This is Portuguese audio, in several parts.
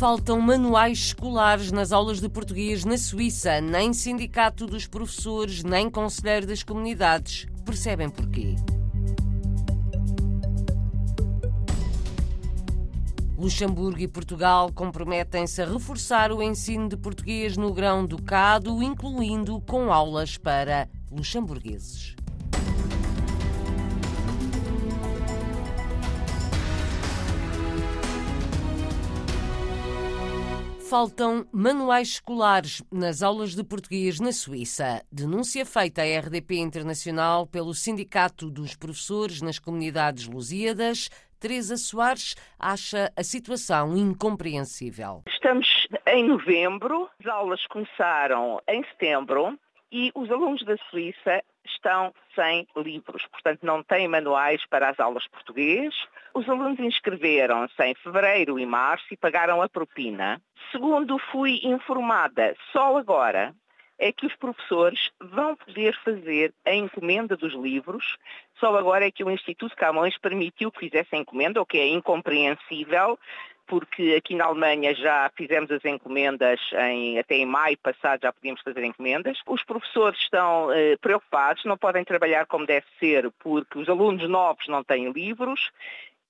Faltam manuais escolares nas aulas de português na Suíça. Nem sindicato dos professores, nem conselheiro das comunidades percebem porquê. Luxemburgo e Portugal comprometem-se a reforçar o ensino de português no grão-ducado, incluindo com aulas para luxemburgueses. Faltam manuais escolares nas aulas de português na Suíça. Denúncia feita à RDP Internacional pelo Sindicato dos Professores nas Comunidades Lusíadas. Teresa Soares acha a situação incompreensível. Estamos em novembro, as aulas começaram em setembro e os alunos da Suíça estão sem livros, portanto não têm manuais para as aulas português. Os alunos inscreveram-se em fevereiro e março e pagaram a propina. Segundo fui informada, só agora é que os professores vão poder fazer a encomenda dos livros. Só agora é que o Instituto Camões permitiu que fizesse a encomenda, o que é incompreensível, porque aqui na Alemanha já fizemos as encomendas em, até em maio passado já podíamos fazer encomendas. Os professores estão eh, preocupados, não podem trabalhar como deve ser porque os alunos novos não têm livros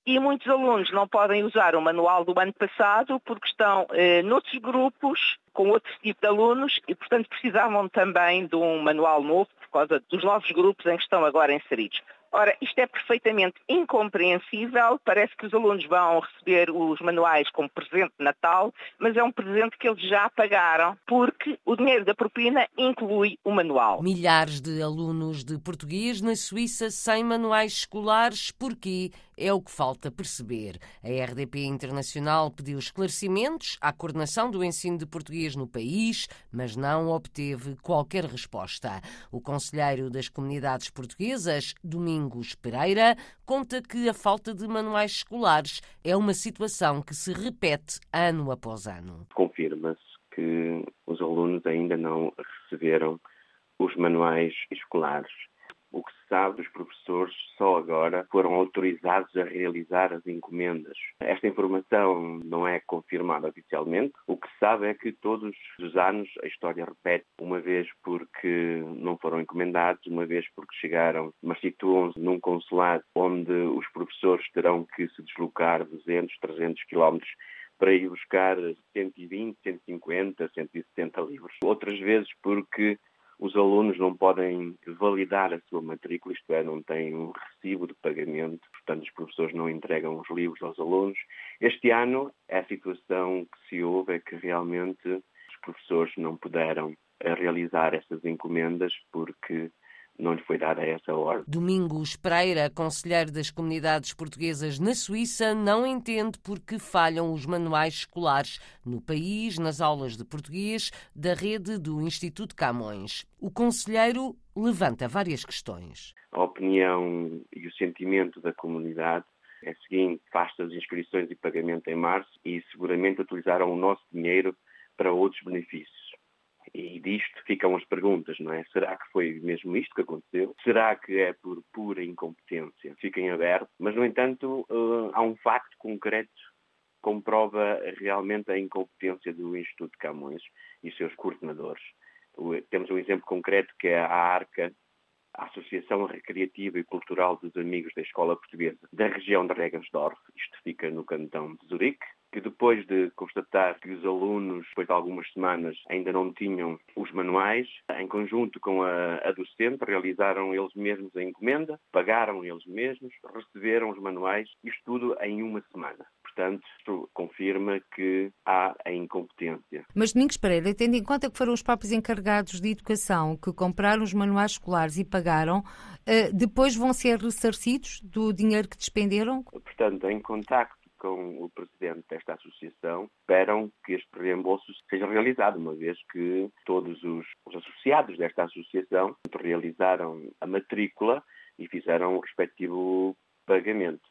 e muitos alunos não podem usar o manual do ano passado porque estão eh, noutros grupos com outro tipo de alunos e, portanto, precisavam também de um manual novo por causa dos novos grupos em que estão agora inseridos. Ora, isto é perfeitamente incompreensível. Parece que os alunos vão receber os manuais como presente de Natal, mas é um presente que eles já pagaram, porque o dinheiro da propina inclui o manual. Milhares de alunos de português na Suíça sem manuais escolares. Porquê? É o que falta perceber. A RDP Internacional pediu esclarecimentos à coordenação do ensino de português no país, mas não obteve qualquer resposta. O conselheiro das comunidades portuguesas, Domingos Pereira, conta que a falta de manuais escolares é uma situação que se repete ano após ano. Confirma-se que os alunos ainda não receberam os manuais escolares o que se sabe dos professores só agora foram autorizados a realizar as encomendas. Esta informação não é confirmada oficialmente. O que se sabe é que todos os anos a história repete, uma vez porque não foram encomendados, uma vez porque chegaram, mas situam-se num consulado onde os professores terão que se deslocar 200, 300 quilómetros para ir buscar 120, 150, 170 livros. Outras vezes porque os alunos não podem validar a sua matrícula, isto é, não têm um recibo de pagamento, portanto os professores não entregam os livros aos alunos. Este ano, a situação que se houve é que realmente os professores não puderam realizar essas encomendas porque não lhe foi dada essa ordem. Domingos Pereira, conselheiro das comunidades portuguesas na Suíça, não entende por que falham os manuais escolares no país, nas aulas de português da rede do Instituto Camões. O conselheiro levanta várias questões. A opinião e o sentimento da comunidade é o seguinte, faz as inscrições e pagamento em março e seguramente utilizaram o nosso dinheiro para outros benefícios. E disto ficam as perguntas, não é? Será que foi mesmo isto que aconteceu? Será que é por pura incompetência? Fiquem abertos. Mas, no entanto, uh, há um facto concreto que comprova realmente a incompetência do Instituto Camões e seus coordenadores. Temos um exemplo concreto que é a ARCA, a Associação Recreativa e Cultural dos Amigos da Escola Portuguesa da região de Regensdorf, isto fica no cantão de Zurique, que depois de constatar que os alunos, depois de algumas semanas, ainda não tinham os manuais, em conjunto com a, a docente, realizaram eles mesmos a encomenda, pagaram eles mesmos, receberam os manuais, isto tudo em uma semana. Portanto, isto confirma que há a incompetência. Mas, Domingos Pereira, tendo em conta que foram os próprios encarregados de educação que compraram os manuais escolares e pagaram, eh, depois vão ser ressarcidos do dinheiro que despenderam? Portanto, em contacto com o presidente desta associação, esperam que este reembolso seja realizado, uma vez que todos os, os associados desta associação realizaram a matrícula e fizeram o respectivo pagamento.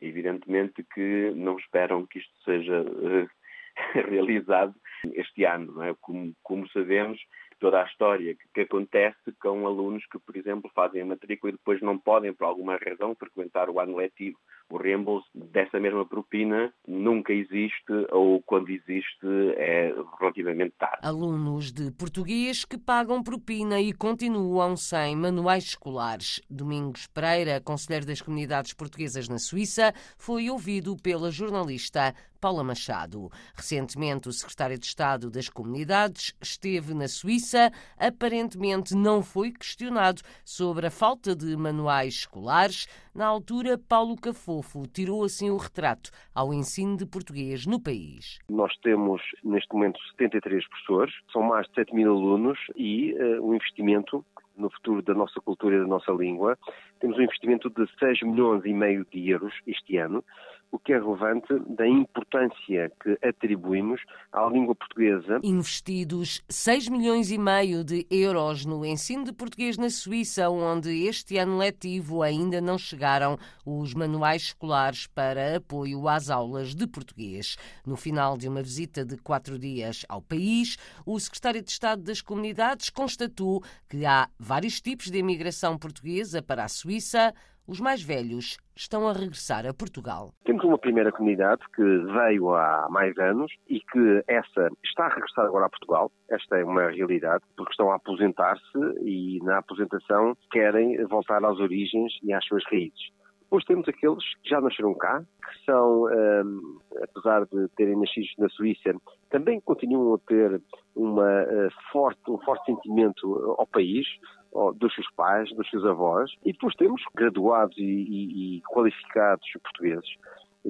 Evidentemente que não esperam que isto seja uh, realizado este ano. Não é? como, como sabemos, toda a história que, que, acontece com alunos que, por exemplo, fazem a matrícula e depois não podem, por alguma razão, frequentar o ano letivo. O reembolso dessa mesma propina nunca existe ou quando existe é relativamente tarde. Alunos de português que pagam propina e continuam sem manuais escolares. Domingos Pereira, conselheiro das comunidades portuguesas na Suíça, foi ouvido pela jornalista Paula Machado. Recentemente, o secretário de Estado das Comunidades esteve na Suíça. Aparentemente, não foi questionado sobre a falta de manuais escolares. Na altura, Paulo Cafofo tirou assim o retrato ao ensino de português no país. Nós temos, neste momento, 73 professores, são mais de 7 mil alunos e uh, investimento no futuro da nossa cultura e da nossa língua. Temos um investimento de 6 milhões e meio de euros este ano, o que é relevante da importância que atribuímos à língua portuguesa. Investidos 6 milhões e meio de euros no ensino de português na Suíça, onde este ano letivo ainda não chegaram os manuais escolares para apoio às aulas de português. No final de uma visita de quatro dias ao país, o secretário de Estado das Comunidades constatou que há vários tipos de imigração portuguesa para a Suíça os mais velhos estão a regressar a Portugal. Temos uma primeira comunidade que veio há mais anos e que essa está a regressar agora a Portugal. Esta é uma realidade, porque estão a aposentar-se e na aposentação querem voltar às origens e às suas raízes. Depois temos aqueles que já nasceram cá, que são, um, apesar de terem nascido na Suíça, também continuam a ter uma, uh, forte, um forte sentimento ao país, dos seus pais, dos seus avós, e depois temos graduados e, e, e qualificados portugueses,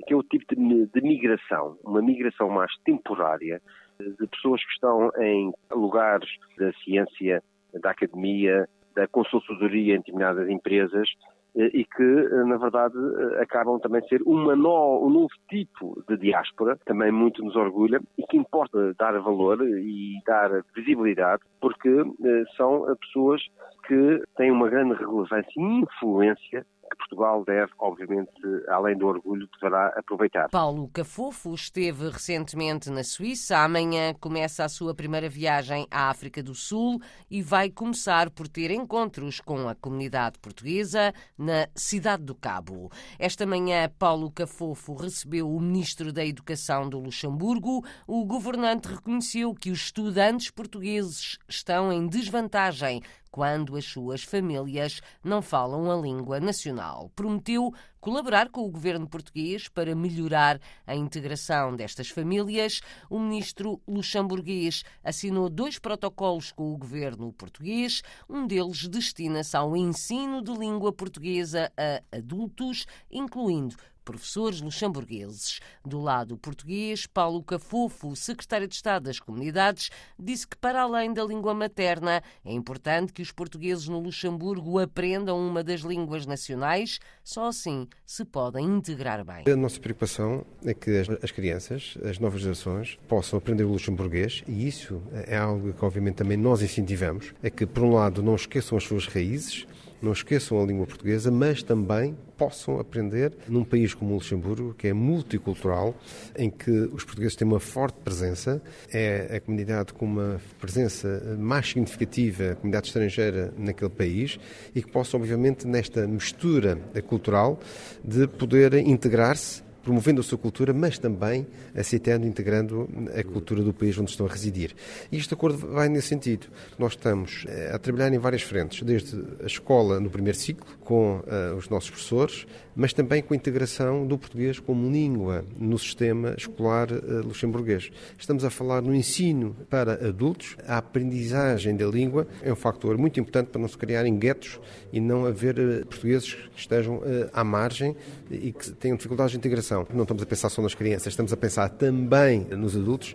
que é o tipo de, de migração, uma migração mais temporária, de pessoas que estão em lugares da ciência, da academia, da consultoria em determinadas empresas, e que, na verdade, acabam também a ser uma no, um novo tipo de diáspora, também muito nos orgulha e que importa dar valor e dar visibilidade, porque eh, são pessoas que têm uma grande relevância e influência Portugal deve, obviamente, além do orgulho, deverá aproveitar. Paulo Cafofo esteve recentemente na Suíça. Amanhã começa a sua primeira viagem à África do Sul e vai começar por ter encontros com a comunidade portuguesa na Cidade do Cabo. Esta manhã, Paulo Cafofo recebeu o ministro da Educação do Luxemburgo. O governante reconheceu que os estudantes portugueses estão em desvantagem quando as suas famílias não falam a língua nacional. Prometeu colaborar com o governo português para melhorar a integração destas famílias. O ministro luxemburguês assinou dois protocolos com o governo português. Um deles destina-se ao ensino de língua portuguesa a adultos, incluindo professores luxemburgueses. Do lado português, Paulo Cafofo, secretário de Estado das Comunidades, disse que, para além da língua materna, é importante que os portugueses no Luxemburgo aprendam uma das línguas nacionais, só assim se podem integrar bem. A nossa preocupação é que as, crianças, as novas gerações, possam aprender o luxemburguês e isso é algo que, obviamente, também nós incentivamos. É que, por um lado, não esqueçam as suas raízes, não esqueçam a língua portuguesa, mas também possam aprender num país como o Luxemburgo, que é multicultural, em que os portugueses têm uma forte presença, é a comunidade com uma presença mais significativa, a comunidade estrangeira naquele país, e que possam, obviamente, nesta mistura cultural, de poder integrar-se promovendo a sua cultura, mas também aceitando integrando a cultura do país onde estão a residir. E este acordo vai nesse sentido. Nós estamos eh, a trabalhar em várias frentes, desde a escola no primeiro ciclo, com uh, os nossos professores, mas também com a integração do português como língua no sistema escolar uh, luxemburguês. Estamos a falar no ensino para adultos. A aprendizagem da língua é um fator muito importante para não se criarem guetos e não haver uh, portugueses que estejam à margem e que tenham dificuldades de integração. Não estamos a pensar só nas crianças, estamos a pensar também nos adultos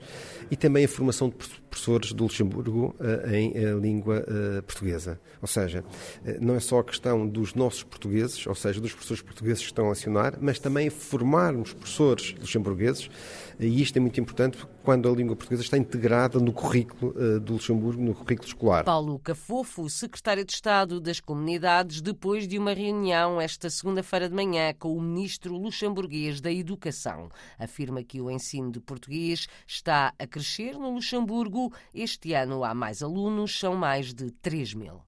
e também a formação de professores do Luxemburgo em língua portuguesa. Ou seja, não é só a questão dos nossos portugueses, ou seja, dos professores portugueses que estão a acionar, mas também formarmos professores luxemburgueses, e isto é muito importante quando a língua portuguesa está integrada no currículo do Luxemburgo, no currículo escolar. Paulo Cafofo, secretário de Estado das Comunidades, depois de uma reunião esta segunda-feira de manhã com o ministro luxemburguês da Educação, afirma que o ensino de português está a crescer crescer no Luxemburgo. Este ano há mais alunos, são mais de 3 mil.